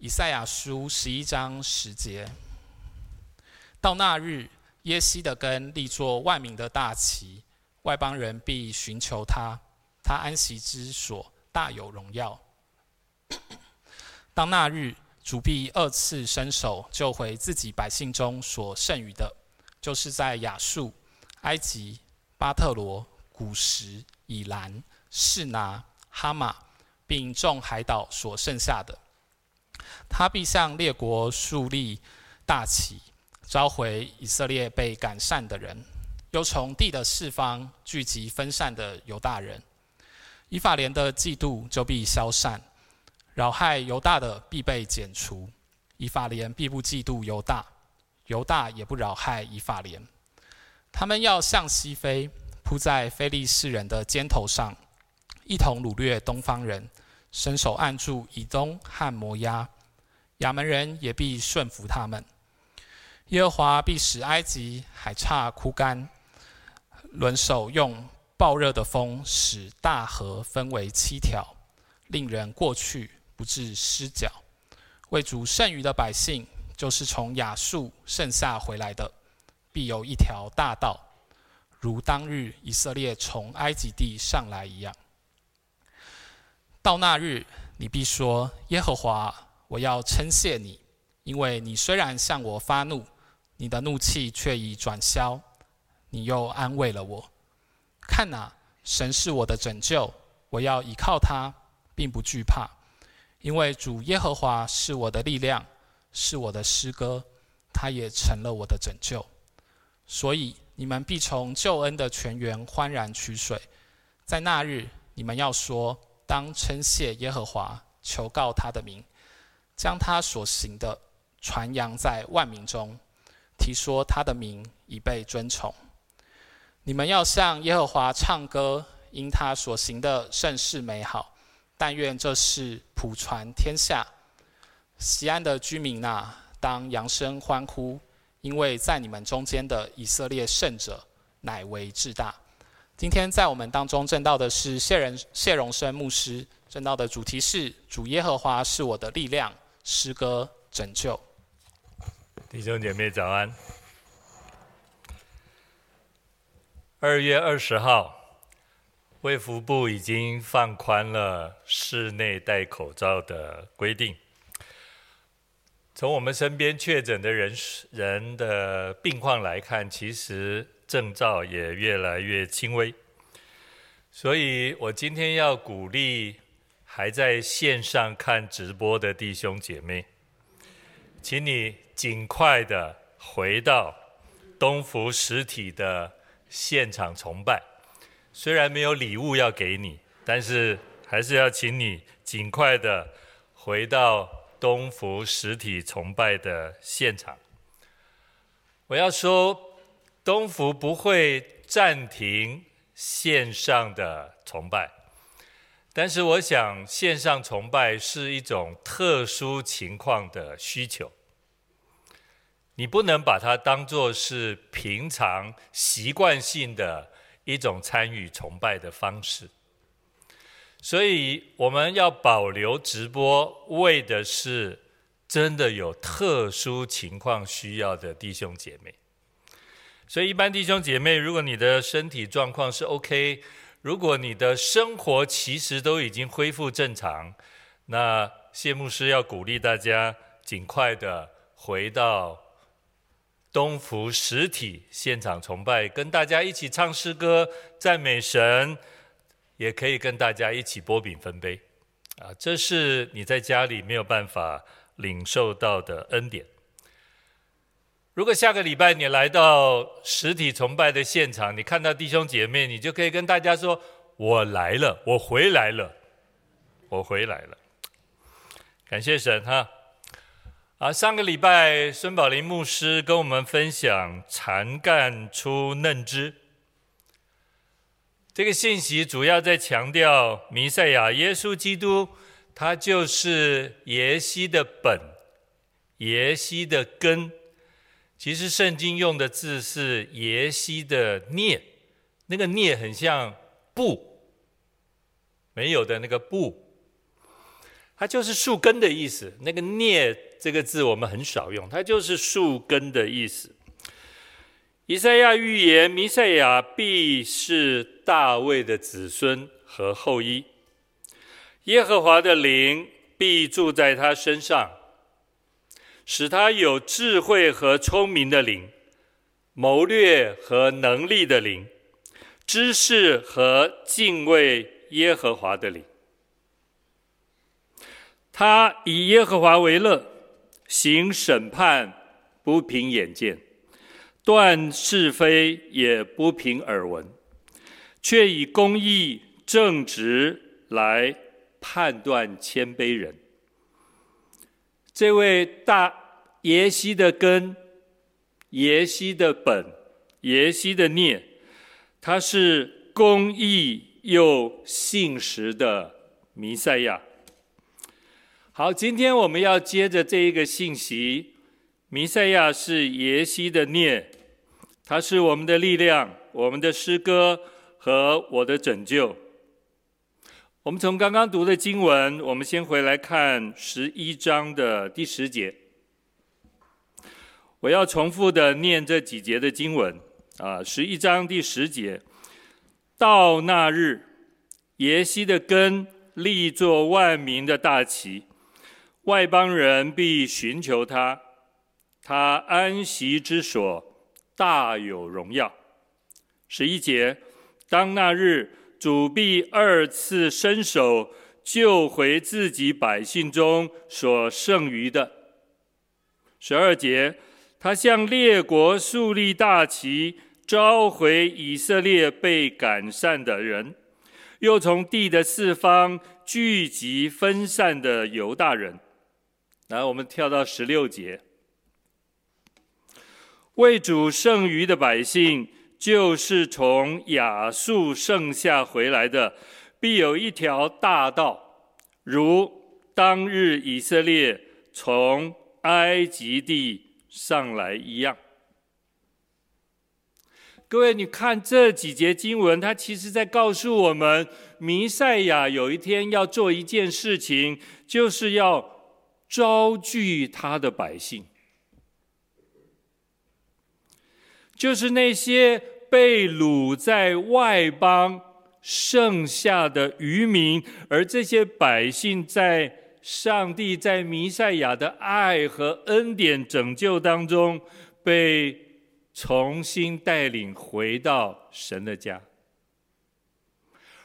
以赛亚书十一章十节：到那日，耶西的根立作万民的大旗，外邦人必寻求他，他安息之所大有荣耀。当那日，主必二次伸手救回自己百姓中所剩余的，就是在亚述、埃及、巴特罗、古实、以兰、示拿、哈马，并众海岛所剩下的。他必向列国竖立大旗，召回以色列被赶散的人，又从地的四方聚集分散的犹大人。以法莲的嫉妒就必消散，扰害犹大的必被剪除。以法莲必不嫉妒犹大，犹大也不扰害以法莲。他们要向西飞，扑在非利士人的肩头上，一同掳掠东方人，伸手按住以东和摩押。亚扪人也必顺服他们。耶和华必使埃及海岔枯干，轮手用暴热的风使大河分为七条，令人过去不致失脚。为主剩余的百姓，就是从亚述剩下回来的，必有一条大道，如当日以色列从埃及地上来一样。到那日，你必说：耶和华。我要称谢你，因为你虽然向我发怒，你的怒气却已转消，你又安慰了我。看哪，神是我的拯救，我要依靠他，并不惧怕，因为主耶和华是我的力量，是我的诗歌，他也成了我的拯救。所以你们必从救恩的泉源欢然取水，在那日你们要说：当称谢耶和华，求告他的名。将他所行的传扬在万民中，提说他的名已被尊崇。你们要向耶和华唱歌，因他所行的甚是美好。但愿这事普传天下。西安的居民呐，当扬声欢呼，因为在你们中间的以色列圣者乃为至大。今天在我们当中证道的是谢仁谢荣生牧师，证道的主题是主耶和华是我的力量。诗歌拯救，弟兄姐妹早安。二月二十号，卫福部已经放宽了室内戴口罩的规定。从我们身边确诊的人人的病况来看，其实症状也越来越轻微。所以我今天要鼓励。还在线上看直播的弟兄姐妹，请你尽快的回到东福实体的现场崇拜。虽然没有礼物要给你，但是还是要请你尽快的回到东福实体崇拜的现场。我要说，东福不会暂停线上的崇拜。但是我想，线上崇拜是一种特殊情况的需求，你不能把它当作是平常习惯性的一种参与崇拜的方式。所以我们要保留直播，为的是真的有特殊情况需要的弟兄姐妹。所以，一般弟兄姐妹，如果你的身体状况是 OK。如果你的生活其实都已经恢复正常，那谢牧师要鼓励大家尽快的回到东福实体现场崇拜，跟大家一起唱诗歌、赞美神，也可以跟大家一起擘饼分杯，啊，这是你在家里没有办法领受到的恩典。如果下个礼拜你来到实体崇拜的现场，你看到弟兄姐妹，你就可以跟大家说：“我来了，我回来了，我回来了。”感谢神哈！啊，上个礼拜孙宝林牧师跟我们分享“残干出嫩枝”，这个信息主要在强调弥赛亚耶稣基督，他就是耶西的本，耶西的根。其实圣经用的字是耶西的孽，那个孽很像布，没有的那个布。它就是树根的意思。那个“聂”这个字我们很少用，它就是树根的意思。以赛亚预言，弥赛亚必是大卫的子孙和后裔，耶和华的灵必住在他身上，使他有智慧和聪明的灵，谋略和能力的灵，知识和敬畏耶和华的灵。他以耶和华为乐，行审判不凭眼见，断是非也不凭耳闻，却以公义正直来判断谦卑人。这位大耶西的根，耶西的本，耶西的聂，他是公义又信实的弥赛亚。好，今天我们要接着这一个信息，弥赛亚是耶西的聂，他是我们的力量，我们的诗歌和我的拯救。我们从刚刚读的经文，我们先回来看十一章的第十节。我要重复的念这几节的经文啊，十一章第十节，到那日，耶西的根立作万民的大旗。外邦人必寻求他，他安息之所大有荣耀。十一节，当那日，主必二次伸手救回自己百姓中所剩余的。十二节，他向列国竖立大旗，召回以色列被赶散的人，又从地的四方聚集分散的犹大人。来，我们跳到十六节。为主剩余的百姓，就是从亚述剩下回来的，必有一条大道，如当日以色列从埃及地上来一样。各位，你看这几节经文，它其实在告诉我们，弥赛亚有一天要做一件事情，就是要。招聚他的百姓，就是那些被掳在外邦剩下的余民，而这些百姓在上帝在弥赛亚的爱和恩典拯救当中，被重新带领回到神的家。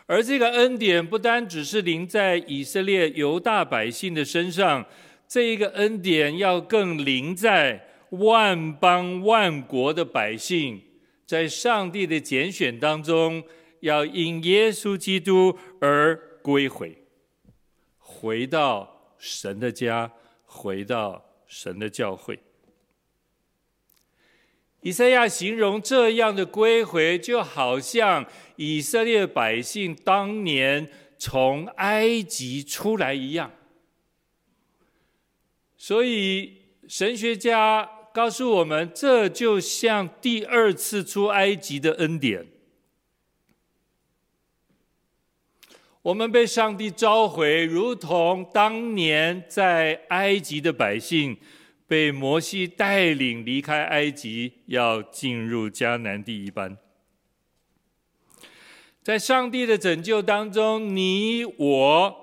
而这个恩典不单只是临在以色列犹大百姓的身上。这一个恩典要更临在万邦万国的百姓，在上帝的拣选当中，要因耶稣基督而归回，回到神的家，回到神的教会。以赛亚形容这样的归回，就好像以色列百姓当年从埃及出来一样。所以，神学家告诉我们，这就像第二次出埃及的恩典。我们被上帝召回，如同当年在埃及的百姓被摩西带领离开埃及，要进入迦南地一般。在上帝的拯救当中，你我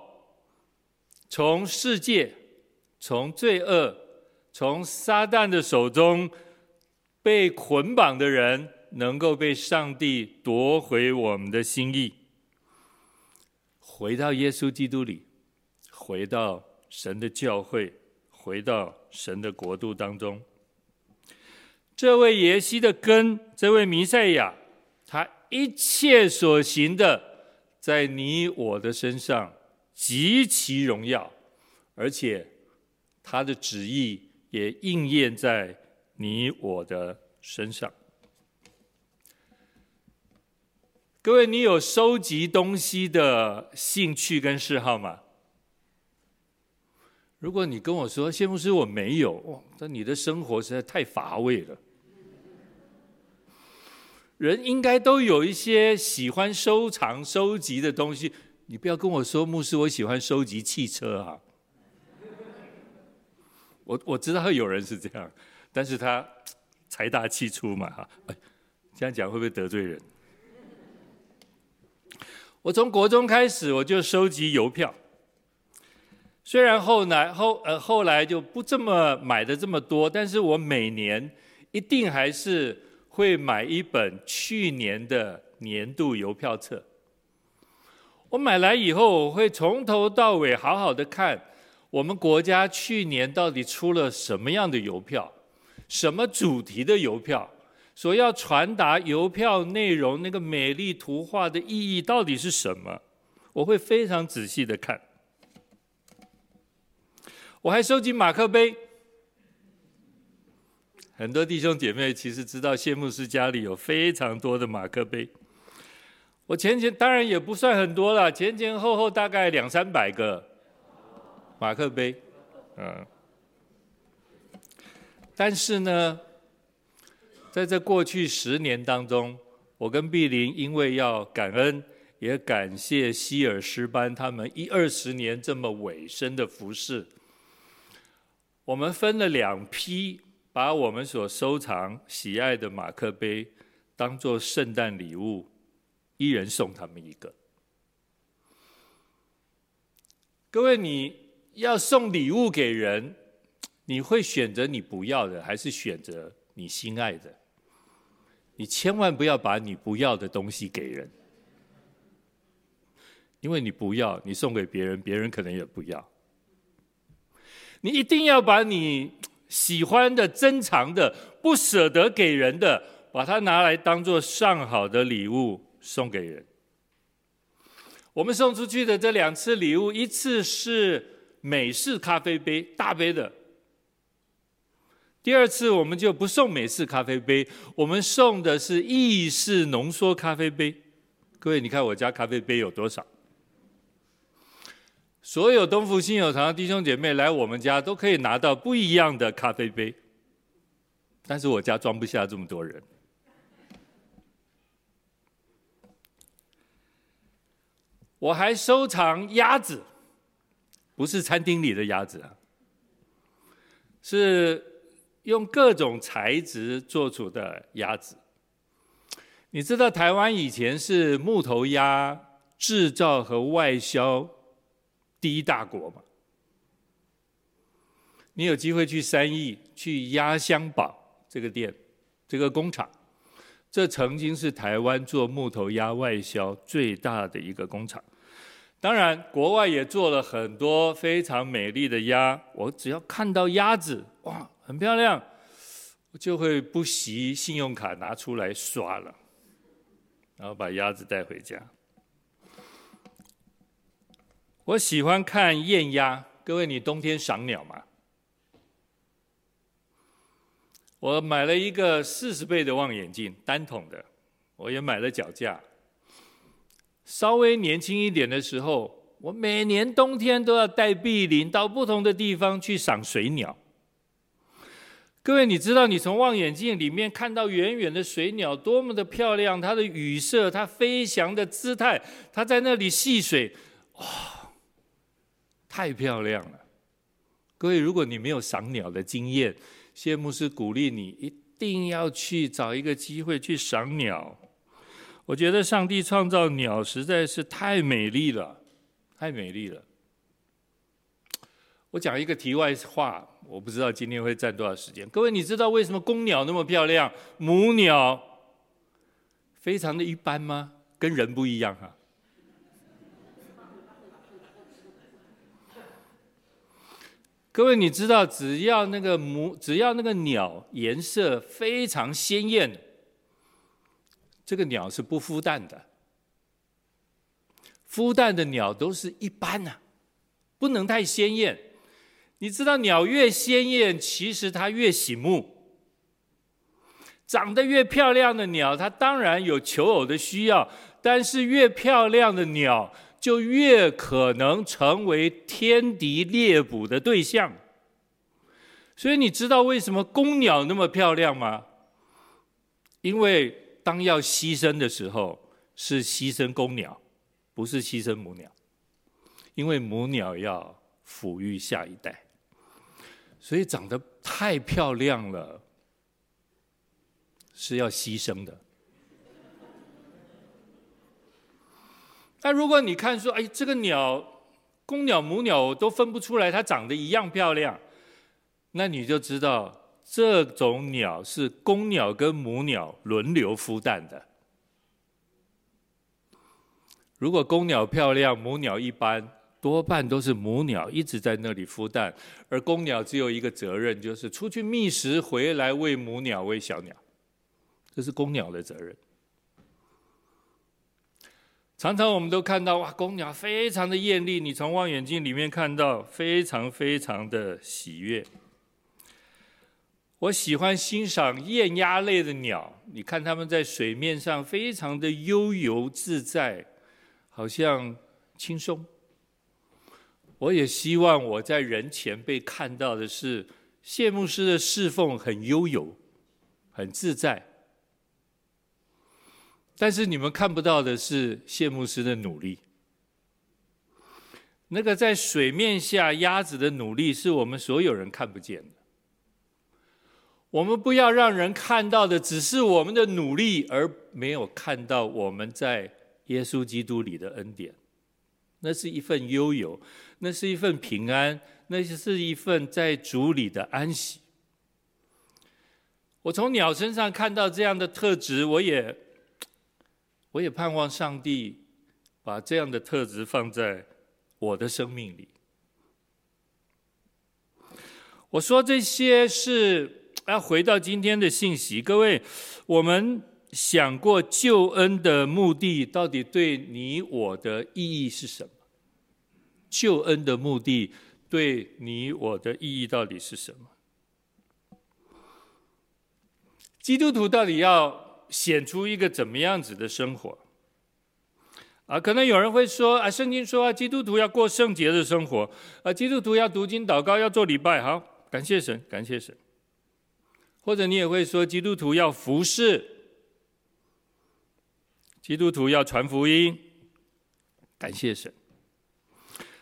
从世界。从罪恶、从撒旦的手中被捆绑的人，能够被上帝夺回我们的心意，回到耶稣基督里，回到神的教会，回到神的国度当中。这位耶西的根，这位弥赛亚，他一切所行的，在你我的身上极其荣耀，而且。他的旨意也应验在你我的身上。各位，你有收集东西的兴趣跟嗜好吗？如果你跟我说谢牧师我没有，那你的生活实在太乏味了。人应该都有一些喜欢收藏、收集的东西。你不要跟我说牧师，我喜欢收集汽车啊。我我知道有人是这样，但是他财大气粗嘛哈。哎，这样讲会不会得罪人？我从国中开始我就收集邮票，虽然后来后呃后来就不这么买的这么多，但是我每年一定还是会买一本去年的年度邮票册。我买来以后，我会从头到尾好好的看，我们国家去年到底出了什么样的邮票，什么主题的邮票，所要传达邮票内容那个美丽图画的意义到底是什么？我会非常仔细的看。我还收集马克杯，很多弟兄姐妹其实知道谢牧师家里有非常多的马克杯。我前前当然也不算很多了，前前后后大概两三百个马克杯，嗯。但是呢，在这过去十年当中，我跟碧玲因为要感恩，也感谢希尔诗班他们一二十年这么委身的服侍，我们分了两批，把我们所收藏喜爱的马克杯当做圣诞礼物。一人送他们一个。各位，你要送礼物给人，你会选择你不要的，还是选择你心爱的？你千万不要把你不要的东西给人，因为你不要，你送给别人，别人可能也不要。你一定要把你喜欢的、珍藏的、不舍得给人的，把它拿来当做上好的礼物。送给人，我们送出去的这两次礼物，一次是美式咖啡杯，大杯的；第二次我们就不送美式咖啡杯，我们送的是意式浓缩咖啡杯。各位，你看我家咖啡杯有多少？所有东福信友堂的弟兄姐妹来我们家都可以拿到不一样的咖啡杯，但是我家装不下这么多人。我还收藏鸭子，不是餐厅里的鸭子啊，是用各种材质做出的鸭子。你知道台湾以前是木头鸭制造和外销第一大国吗？你有机会去三义，去鸭香堡这个店，这个工厂。这曾经是台湾做木头鸭外销最大的一个工厂。当然，国外也做了很多非常美丽的鸭。我只要看到鸭子，哇，很漂亮，我就会不惜信用卡拿出来刷了，然后把鸭子带回家。我喜欢看艳鸭。各位，你冬天赏鸟吗？我买了一个四十倍的望远镜，单筒的，我也买了脚架。稍微年轻一点的时候，我每年冬天都要带碧林到不同的地方去赏水鸟。各位，你知道你从望远镜里面看到远远的水鸟多么的漂亮，它的羽色，它飞翔的姿态，它在那里戏水，哇，太漂亮了！各位，如果你没有赏鸟的经验，谢牧师鼓励你一定要去找一个机会去赏鸟。我觉得上帝创造鸟实在是太美丽了，太美丽了。我讲一个题外话，我不知道今天会占多少时间。各位，你知道为什么公鸟那么漂亮，母鸟非常的一般吗？跟人不一样哈。各位，你知道，只要那个母，只要那个鸟颜色非常鲜艳，这个鸟是不孵蛋的。孵蛋的鸟都是一般呐，不能太鲜艳。你知道，鸟越鲜艳，其实它越醒目。长得越漂亮的鸟，它当然有求偶的需要，但是越漂亮的鸟，就越可能成为天敌猎捕的对象。所以你知道为什么公鸟那么漂亮吗？因为当要牺牲的时候，是牺牲公鸟，不是牺牲母鸟。因为母鸟要抚育下一代。所以长得太漂亮了，是要牺牲的。那如果你看说，哎，这个鸟，公鸟母鸟都分不出来，它长得一样漂亮，那你就知道这种鸟是公鸟跟母鸟轮流孵蛋的。如果公鸟漂亮，母鸟一般，多半都是母鸟一直在那里孵蛋，而公鸟只有一个责任，就是出去觅食，回来喂母鸟、喂小鸟，这是公鸟的责任。常常我们都看到哇，公鸟非常的艳丽，你从望远镜里面看到，非常非常的喜悦。我喜欢欣赏雁鸭类的鸟，你看它们在水面上非常的悠游自在。好像轻松。我也希望我在人前被看到的是谢牧师的侍奉很悠游、很自在。但是你们看不到的是谢牧师的努力。那个在水面下鸭子的努力，是我们所有人看不见的。我们不要让人看到的只是我们的努力，而没有看到我们在。耶稣基督里的恩典，那是一份悠游，那是一份平安，那是一份在主里的安息。我从鸟身上看到这样的特质，我也，我也盼望上帝把这样的特质放在我的生命里。我说这些是要回到今天的信息，各位，我们。想过救恩的目的到底对你我的意义是什么？救恩的目的对你我的意义到底是什么？基督徒到底要显出一个怎么样子的生活？啊，可能有人会说啊，圣经说啊，基督徒要过圣洁的生活，啊，基督徒要读经祷告，要做礼拜，好，感谢神，感谢神。或者你也会说，基督徒要服侍。基督徒要传福音，感谢神。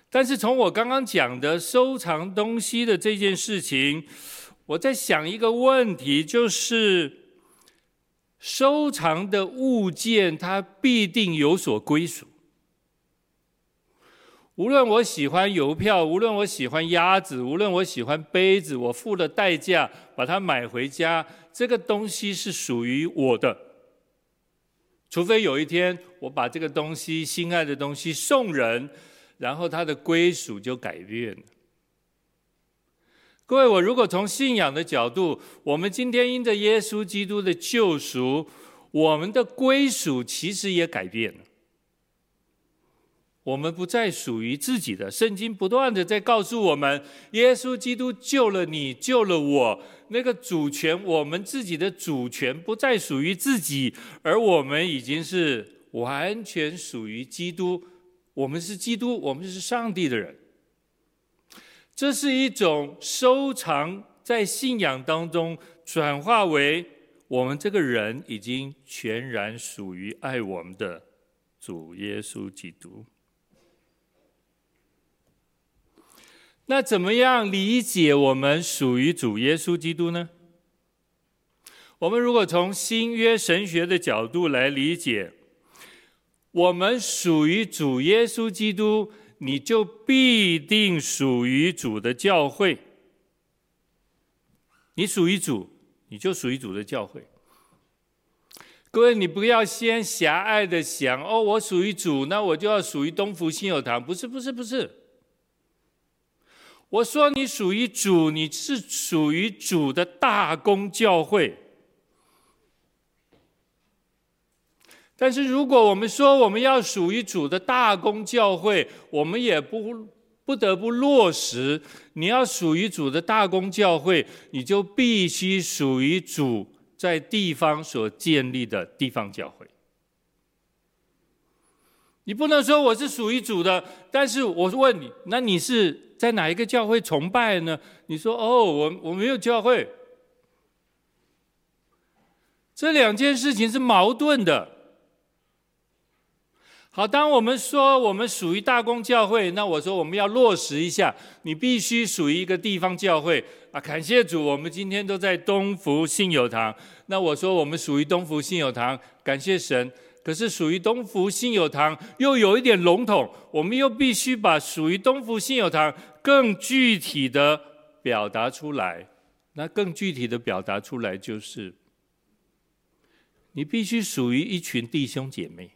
但是从我刚刚讲的收藏东西的这件事情，我在想一个问题，就是收藏的物件它必定有所归属。无论我喜欢邮票，无论我喜欢鸭子，无论我喜欢杯子，我付了代价把它买回家，这个东西是属于我的。除非有一天我把这个东西心爱的东西送人，然后它的归属就改变了。各位，我如果从信仰的角度，我们今天因着耶稣基督的救赎，我们的归属其实也改变了。我们不再属于自己的。圣经不断的在告诉我们，耶稣基督救了你，救了我。那个主权，我们自己的主权不再属于自己，而我们已经是完全属于基督。我们是基督，我们是上帝的人。这是一种收藏，在信仰当中转化为我们这个人已经全然属于爱我们的主耶稣基督。那怎么样理解我们属于主耶稣基督呢？我们如果从新约神学的角度来理解，我们属于主耶稣基督，你就必定属于主的教会。你属于主，你就属于主的教会。各位，你不要先狭隘的想哦，我属于主，那我就要属于东福信友堂。不是，不是，不是。我说你属于主，你是属于主的大公教会。但是如果我们说我们要属于主的大公教会，我们也不不得不落实，你要属于主的大公教会，你就必须属于主在地方所建立的地方教会。你不能说我是属于主的，但是我是问你，那你是？在哪一个教会崇拜呢？你说哦，我我没有教会，这两件事情是矛盾的。好，当我们说我们属于大公教会，那我说我们要落实一下，你必须属于一个地方教会啊。感谢主，我们今天都在东福信友堂。那我说我们属于东福信友堂，感谢神。可是属于东福信友堂又有一点笼统，我们又必须把属于东福信友堂更具体的表达出来。那更具体的表达出来就是，你必须属于一群弟兄姐妹。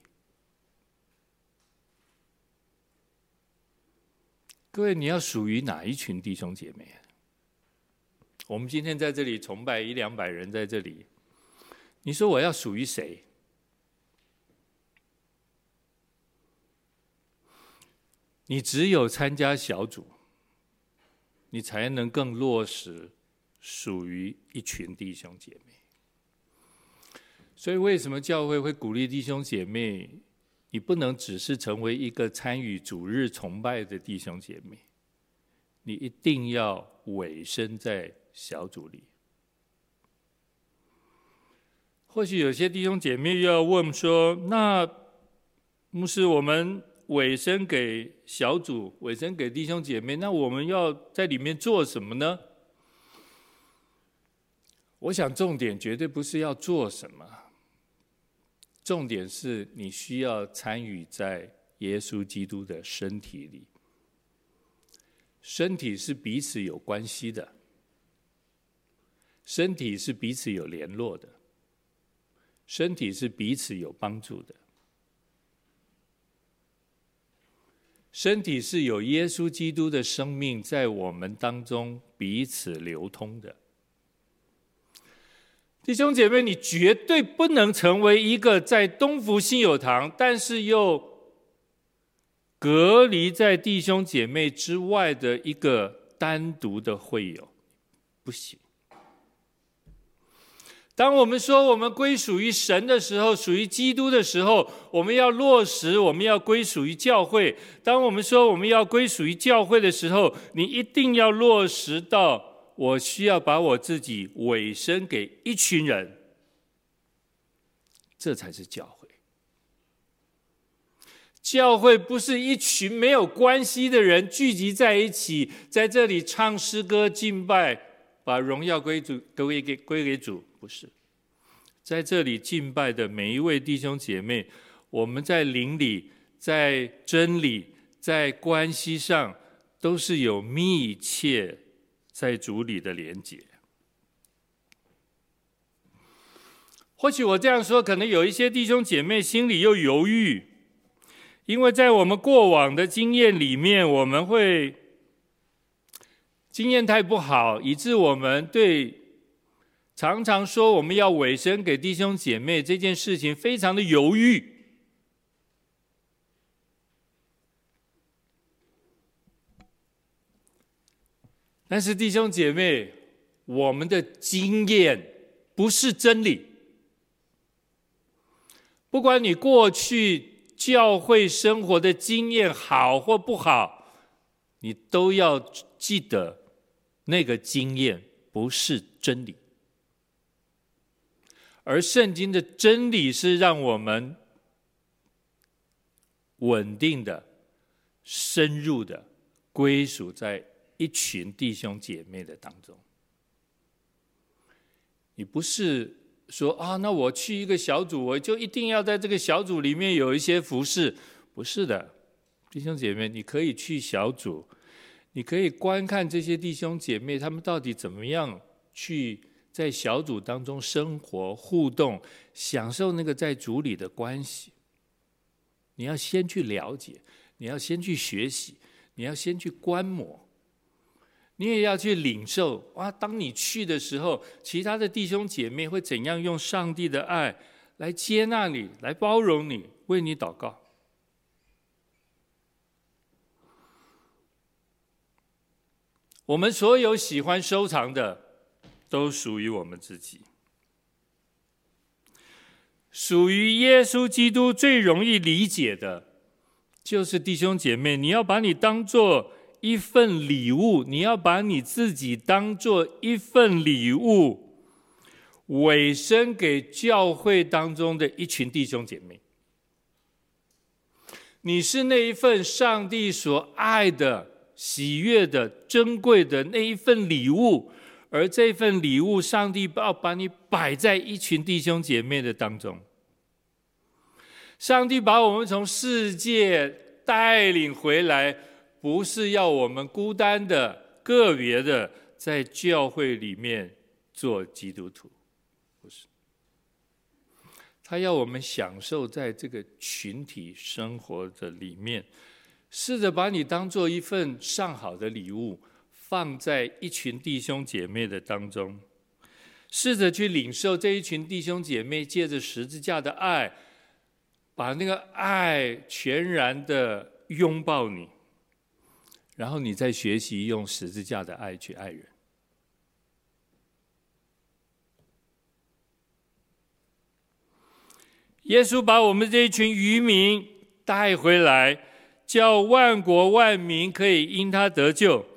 各位，你要属于哪一群弟兄姐妹？我们今天在这里崇拜一两百人在这里，你说我要属于谁？你只有参加小组，你才能更落实属于一群弟兄姐妹。所以，为什么教会会鼓励弟兄姐妹？你不能只是成为一个参与主日崇拜的弟兄姐妹，你一定要委身在小组里。或许有些弟兄姐妹又要问说：“那牧师，我们委身给小组，委身给弟兄姐妹，那我们要在里面做什么呢？”我想重点绝对不是要做什么。重点是你需要参与在耶稣基督的身体里，身体是彼此有关系的，身体是彼此有联络的，身体是彼此有帮助的，身体是有耶稣基督的生命在我们当中彼此流通的。弟兄姐妹，你绝对不能成为一个在东福信友堂，但是又隔离在弟兄姐妹之外的一个单独的会友，不行。当我们说我们归属于神的时候，属于基督的时候，我们要落实，我们要归属于教会。当我们说我们要归属于教会的时候，你一定要落实到。我需要把我自己委身给一群人，这才是教会。教会不是一群没有关系的人聚集在一起，在这里唱诗歌敬拜，把荣耀归主，归给归给主，不是。在这里敬拜的每一位弟兄姐妹，我们在灵里，在真理，在关系上，都是有密切。在主里的连结，或许我这样说，可能有一些弟兄姐妹心里又犹豫，因为在我们过往的经验里面，我们会经验太不好，以致我们对常常说我们要委身给弟兄姐妹这件事情非常的犹豫。但是弟兄姐妹，我们的经验不是真理。不管你过去教会生活的经验好或不好，你都要记得，那个经验不是真理。而圣经的真理是让我们稳定的、深入的归属在。一群弟兄姐妹的当中，你不是说啊，那我去一个小组，我就一定要在这个小组里面有一些服侍。不是的，弟兄姐妹，你可以去小组，你可以观看这些弟兄姐妹他们到底怎么样去在小组当中生活互动，享受那个在组里的关系。你要先去了解，你要先去学习，你要先去观摩。你也要去领受哇！当你去的时候，其他的弟兄姐妹会怎样用上帝的爱来接纳你，来包容你，为你祷告。我们所有喜欢收藏的，都属于我们自己。属于耶稣基督最容易理解的，就是弟兄姐妹，你要把你当做。一份礼物，你要把你自己当做一份礼物，委身给教会当中的一群弟兄姐妹。你是那一份上帝所爱的、喜悦的、珍贵的那一份礼物，而这份礼物，上帝要把你摆在一群弟兄姐妹的当中。上帝把我们从世界带领回来，不是要我们孤单的、个别的在教会里面做基督徒。不是他要我们享受在这个群体生活的里面，试着把你当做一份上好的礼物，放在一群弟兄姐妹的当中，试着去领受这一群弟兄姐妹借着十字架的爱，把那个爱全然的拥抱你，然后你再学习用十字架的爱去爱人。耶稣把我们这一群渔民带回来，叫万国万民可以因他得救，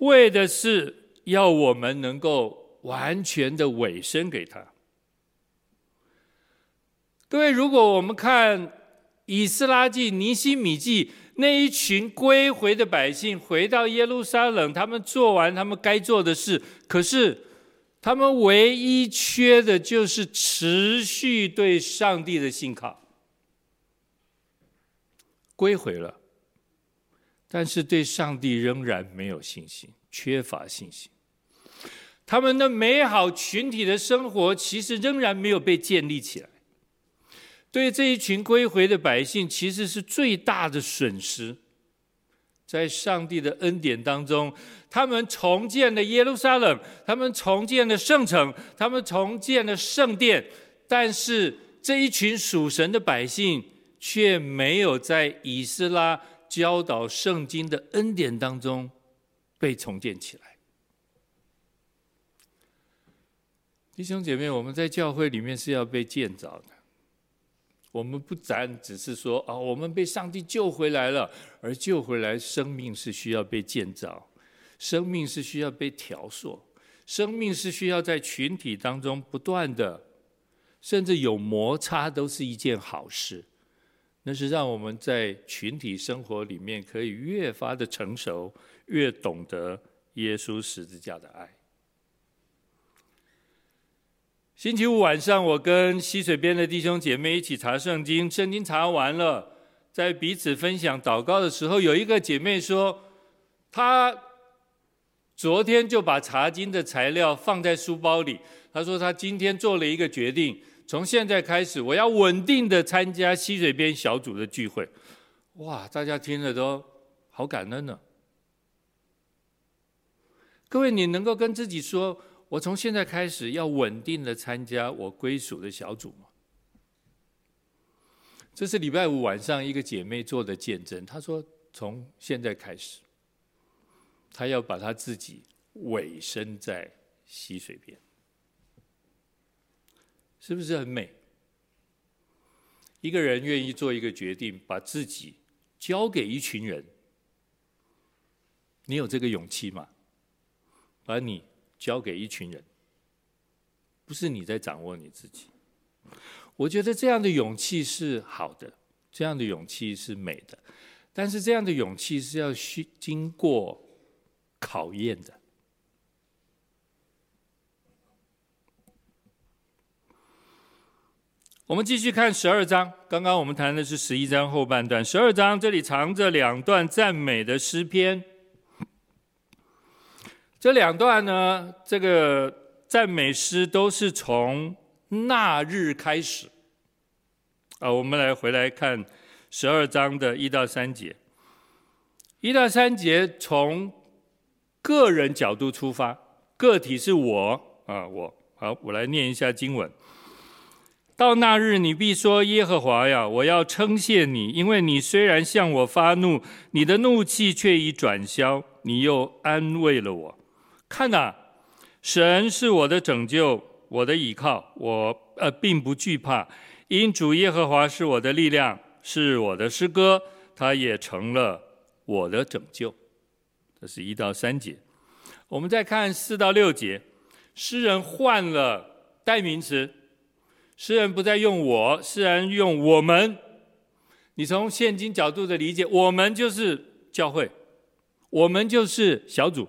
为的是要我们能够完全的委身给他。各位，如果我们看以斯拉记、尼希米记那一群归回的百姓回到耶路撒冷，他们做完他们该做的事，可是。他们唯一缺的就是持续对上帝的信靠，归回了，但是对上帝仍然没有信心，缺乏信心。他们的美好群体的生活其实仍然没有被建立起来，对这一群归回的百姓，其实是最大的损失。在上帝的恩典当中，他们重建了耶路撒冷，他们重建了圣城，他们重建了圣殿，但是这一群属神的百姓却没有在以斯拉教导圣经的恩典当中被重建起来。弟兄姐妹，我们在教会里面是要被建造的。我们不单只是说啊，我们被上帝救回来了，而救回来，生命是需要被建造，生命是需要被调塑，生命是需要在群体当中不断的，甚至有摩擦都是一件好事。那是让我们在群体生活里面可以越发的成熟，越懂得耶稣十字架的爱。星期五晚上，我跟溪水边的弟兄姐妹一起查圣经，圣经查完了，在彼此分享祷告的时候，有一个姐妹说，她昨天就把查经的材料放在书包里。她说她今天做了一个决定，从现在开始，我要稳定的参加溪水边小组的聚会。哇，大家听了都好感恩呢。各位，你能够跟自己说，我从现在开始要稳定的参加我归属的小组吗？这是礼拜五晚上一个姐妹做的见证。她说：“从现在开始，她要把她自己委身在溪水边，是不是很美？一个人愿意做一个决定，把自己交给一群人，你有这个勇气吗？把你。”交给一群人，不是你在掌握你自己。我觉得这样的勇气是好的，这样的勇气是美的，但是这样的勇气是要需经过考验的。我们继续看十二章，刚刚我们谈的是十一章后半段，十二章这里藏着两段赞美的诗篇。这两段呢，这个赞美诗都是从那日开始。啊，我们来回来看十二章的一到三节。一到三节从个人角度出发，个体是我啊，我好，我来念一下经文。到那日，你必说：耶和华呀，我要称谢你，因为你虽然向我发怒，你的怒气却已转消，你又安慰了我。看哪，神是我的拯救，我的倚靠，我呃并不惧怕，因主耶和华是我的力量，是我的诗歌，他也成了我的拯救。这是一到三节。我们再看四到六节，诗人换了代名词，诗人不再用我，诗人用我们。你从现今角度的理解，我们就是教会，我们就是小组。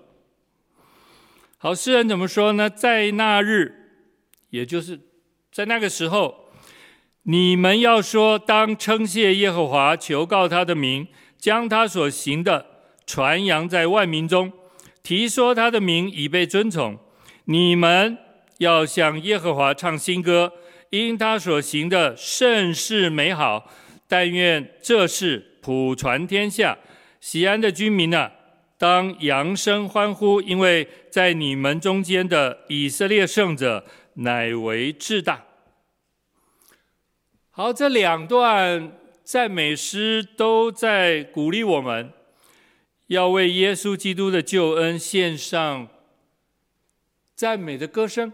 好，诗人怎么说呢？在那日，也就是在那个时候，你们要说：当称谢耶和华，求告他的名，将他所行的传扬在万民中，提说他的名已被尊崇。你们要向耶和华唱新歌，因他所行的甚是美好。但愿这事普传天下，西安的居民呢、当扬声欢呼，因为在你们中间的以色列圣者乃为至大。好，这两段赞美诗都在鼓励我们，要为耶稣基督的救恩献上赞美的歌声。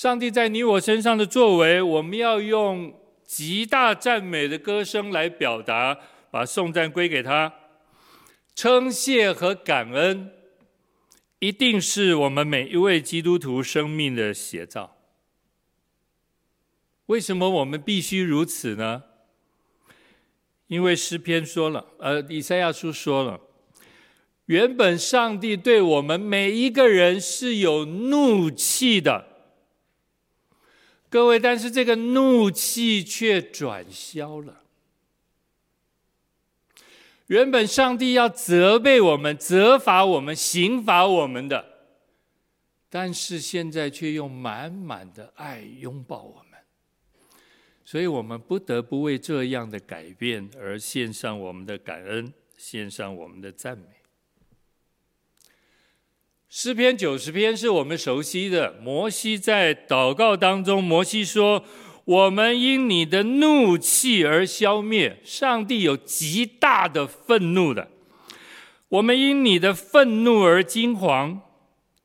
上帝在你我身上的作为，我们要用极大赞美的歌声来表达，把颂赞归给他。称谢和感恩，一定是我们每一位基督徒生命的写照。为什么我们必须如此呢？因为诗篇说了，呃，以赛亚书说了，原本上帝对我们每一个人是有怒气的。各位，但是这个怒气却转消了。原本上帝要责备我们、责罚我们、刑罚我们的，但是现在却用满满的爱拥抱我们，所以我们不得不为这样的改变而献上我们的感恩，献上我们的赞美。诗篇九十篇是我们熟悉的。摩西在祷告当中，摩西说：“我们因你的怒气而消灭。”上帝有极大的愤怒的。我们因你的愤怒而惊惶。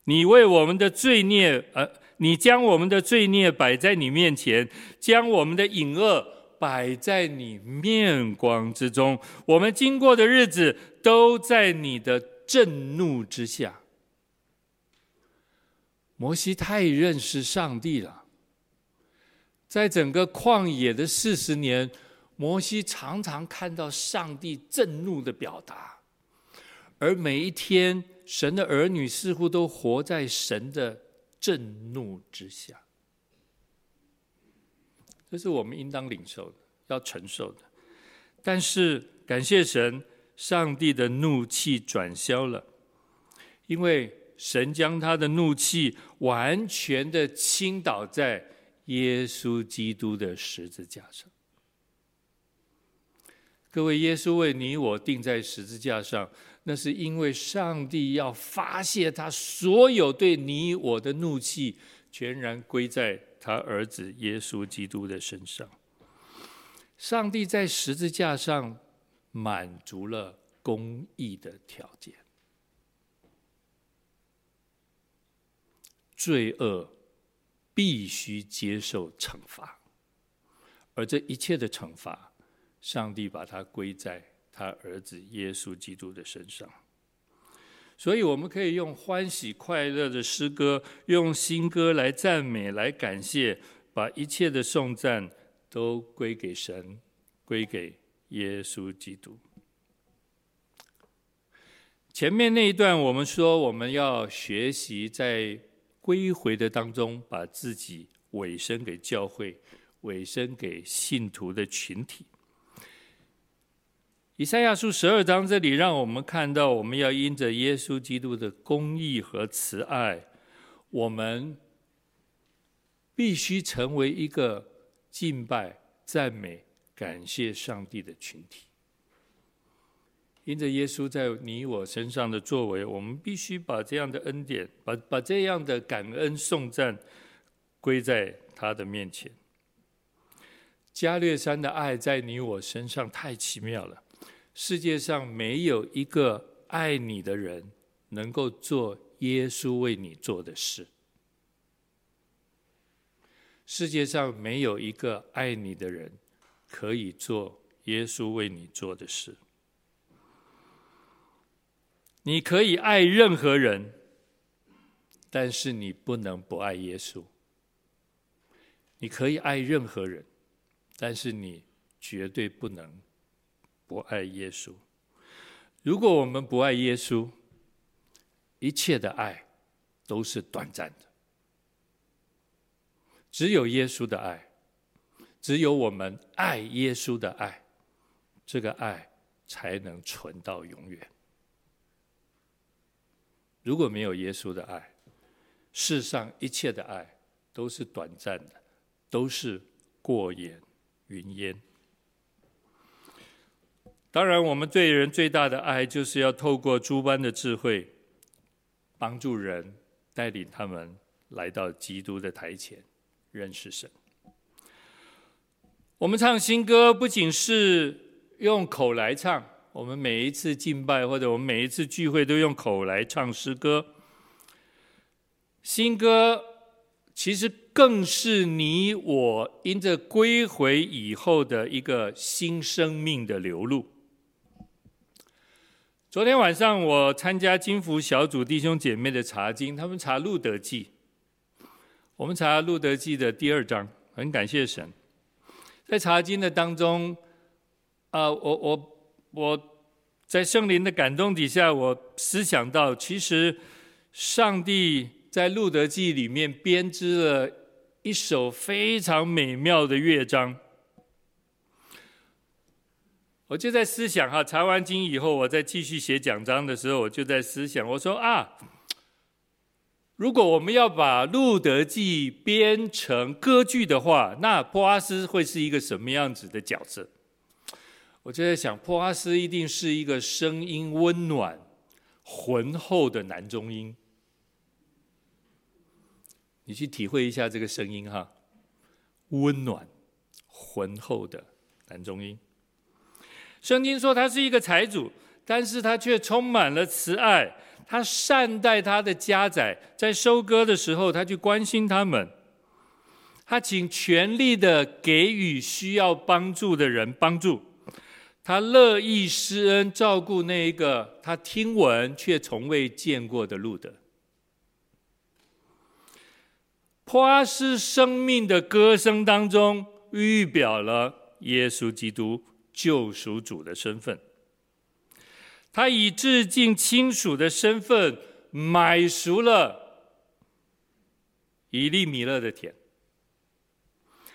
你为我们的罪孽，呃，你将我们的罪孽摆在你面前，将我们的隐恶摆在你面光之中。我们经过的日子都在你的震怒之下。摩西太认识上帝了，在整个旷野的四十年，摩西常常看到上帝震怒的表达，而每一天，神的儿女似乎都活在神的震怒之下，这是我们应当领受的，要承受的。但是感谢神，上帝的怒气转消了，因为。神将他的怒气完全的倾倒在耶稣基督的十字架上。各位，耶稣为你我钉在十字架上，那是因为上帝要发泄他所有对你我的怒气，全然归在他儿子耶稣基督的身上。上帝在十字架上满足了公义的条件。罪恶必须接受惩罚，而这一切的惩罚，上帝把它归在他儿子耶稣基督的身上。所以，我们可以用欢喜快乐的诗歌，用新歌来赞美、来感谢，把一切的颂赞都归给神，归给耶稣基督。前面那一段，我们说我们要学习在。归回的当中，把自己委身给教会，委身给信徒的群体。以赛亚书十二章这里让我们看到，我们要因着耶稣基督的公义和慈爱，我们必须成为一个敬拜、赞美、感谢上帝的群体。因着耶稣在你我身上的作为，我们必须把这样的恩典，把把这样的感恩颂赞归在他的面前。加略山的爱在你我身上太奇妙了，世界上没有一个爱你的人能够做耶稣为你做的事。世界上没有一个爱你的人可以做耶稣为你做的事。你可以爱任何人，但是你不能不爱耶稣。你可以爱任何人，但是你绝对不能不爱耶稣。如果我们不爱耶稣，一切的爱都是短暂的。只有耶稣的爱，只有我们爱耶稣的爱，这个爱才能存到永远。如果没有耶稣的爱，世上一切的爱都是短暂的，都是过眼云烟。当然，我们对人最大的爱，就是要透过诸般的智慧，帮助人，带领他们来到基督的台前。认识神。我们唱新歌，不仅是用口来唱，我们每一次敬拜或者我们每一次聚会都用口来唱诗歌。新歌其实更是你我因着归回以后的一个新生命的流露。昨天晚上我参加金福小组弟兄姐妹的查经，他们查路德记。我们查《路德记》的第二章，很感谢神。在查经的当中，啊、我我我在圣灵的感动底下，我思想到，其实上帝在《路德记》里面编织了一首非常美妙的乐章。我就在思想哈，查完经以后，我再继续写讲章的时候，我就在思想，我说啊。如果我们要把《路德记》编成歌剧的话，那波阿斯会是一个什么样子的角色？我就在想，波阿斯一定是一个声音温暖、浑厚的男中音。你去体会一下这个声音哈，温暖、浑厚的男中音。圣经说他是一个财主，但是他却充满了慈爱。他善待他的家宰，在收割的时候，他去关心他们。他尽全力的给予需要帮助的人帮助。他乐意施恩，照顾那一个他听闻却从未见过的路德。波阿斯生命的歌声当中，预表了耶稣基督救赎主的身份。他以致敬亲属的身份买赎了以利米勒的田，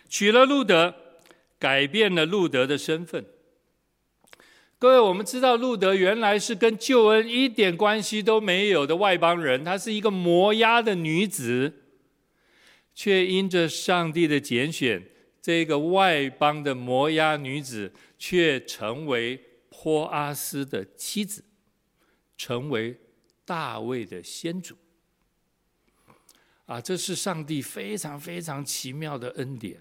娶了路德，改变了路德的身份。各位，我们知道路德原来是跟救恩一点关系都没有的外邦人，她是一个摩押的女子，却因着上帝的拣选，这个外邦的摩押女子却成为。波阿斯的妻子，成为大卫的先祖。啊，这是上帝非常非常奇妙的恩典。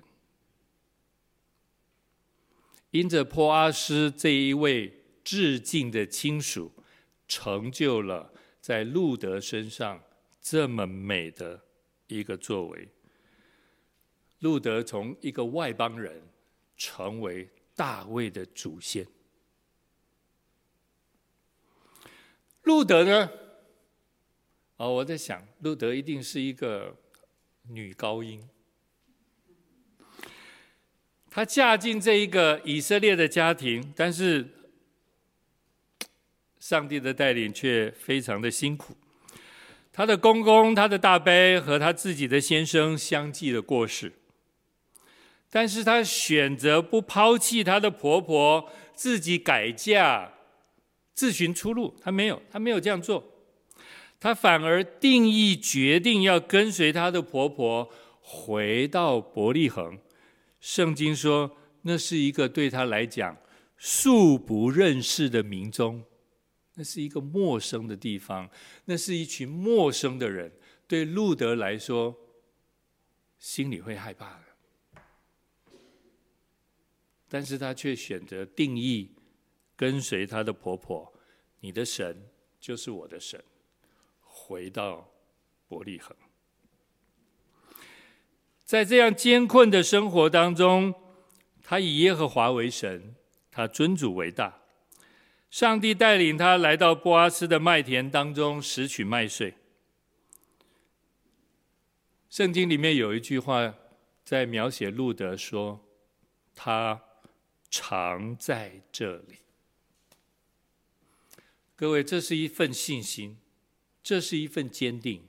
因着波阿斯这一位致敬的亲属，成就了在路德身上这么美的一个作为。路德从一个外邦人，成为大卫的祖先。路德呢？哦，我在想，路德一定是一个女高音。她嫁进这一个以色列的家庭，但是上帝的带领却非常的辛苦。她的公公、她的大伯和她自己的先生相继的过世，但是她选择不抛弃她的婆婆，自己改嫁。自寻出路，她没有，她没有这样做，她反而定义决定要跟随她的婆婆回到伯利恒。圣经说，那是一个对他来讲素不认识的民众，那是一个陌生的地方，那是一群陌生的人，对路德来说，心里会害怕的。但是他却选择定义。跟随他的婆婆，你的神就是我的神。回到伯利恒，在这样艰困的生活当中，他以耶和华为神，他尊主为大。上帝带领他来到波阿斯的麦田当中拾取麦穗。圣经里面有一句话在描写路德说，他常在这里。各位，这是一份信心，这是一份坚定，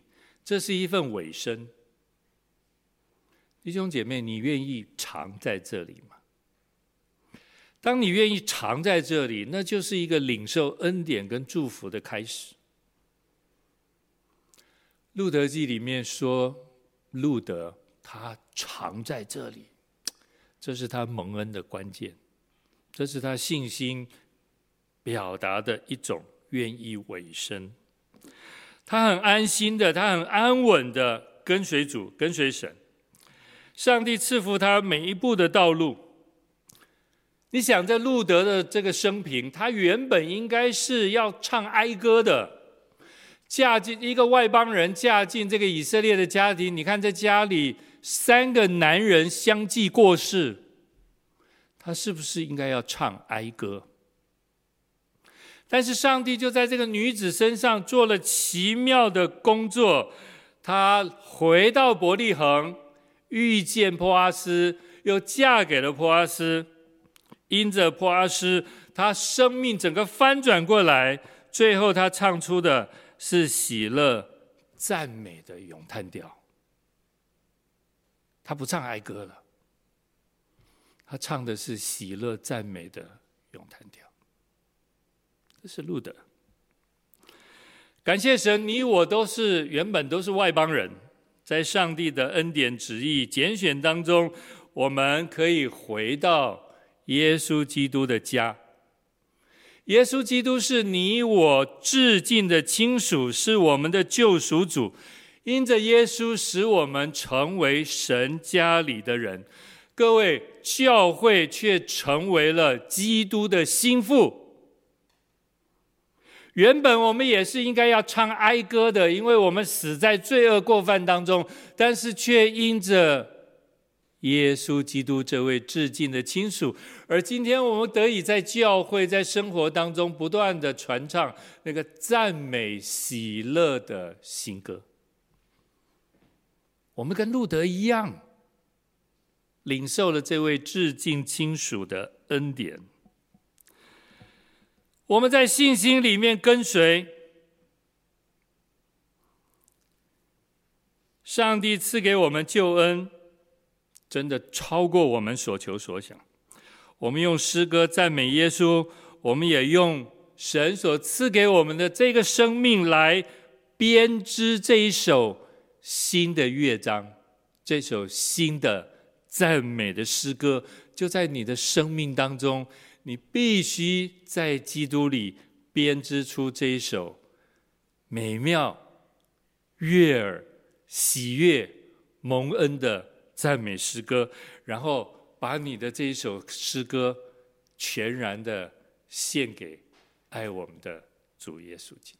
这是一份委身。弟兄姐妹，你愿意常在这里吗？当你愿意常在这里，那就是一个领受恩典跟祝福的开始。路德记里面说，路德他常在这里，这是他蒙恩的关键，这是他信心表达的一种。愿意委身，他很安心的，他很安稳的跟随主，跟随神。上帝赐福他每一步的道路。你想，在路德的这个生平，他原本应该是要唱哀歌的。嫁进一个外邦人，嫁进这个以色列的家庭，你看，在家里三个男人相继过世，他是不是应该要唱哀歌？但是上帝就在这个女子身上做了奇妙的工作。她回到伯利恒，遇见波阿斯，又嫁给了波阿斯。因着波阿斯，他生命整个翻转过来。最后，他唱出的是喜乐赞美的咏叹调。他不唱哀歌了，他唱的是喜乐赞美的咏叹调。这是路德。感谢神，你我都是原本都是外邦人，在上帝的恩典旨意拣选当中，我们可以回到耶稣基督的家。耶稣基督是你我至敬的亲属，是我们的救赎主。因着耶稣，使我们成为神家里的人。各位，教会却成为了基督的心腹。原本我们也是应该要唱哀歌的，因为我们死在罪恶过犯当中，但是却因着耶稣基督这位至敬的亲属，而今天我们得以在教会、在生活当中不断的传唱那个赞美喜乐的新歌。我们跟路德一样，领受了这位至敬亲属的恩典。我们在信心里面跟随上帝赐给我们救恩，真的超过我们所求所想。我们用诗歌赞美耶稣，我们也用神所赐给我们的这个生命来编织这一首新的乐章，这首新的赞美的诗歌，就在你的生命当中。你必须在基督里编织出这一首美妙、悦耳、喜悦、蒙恩的赞美诗歌，然后把你的这一首诗歌全然的献给爱我们的主耶稣基督。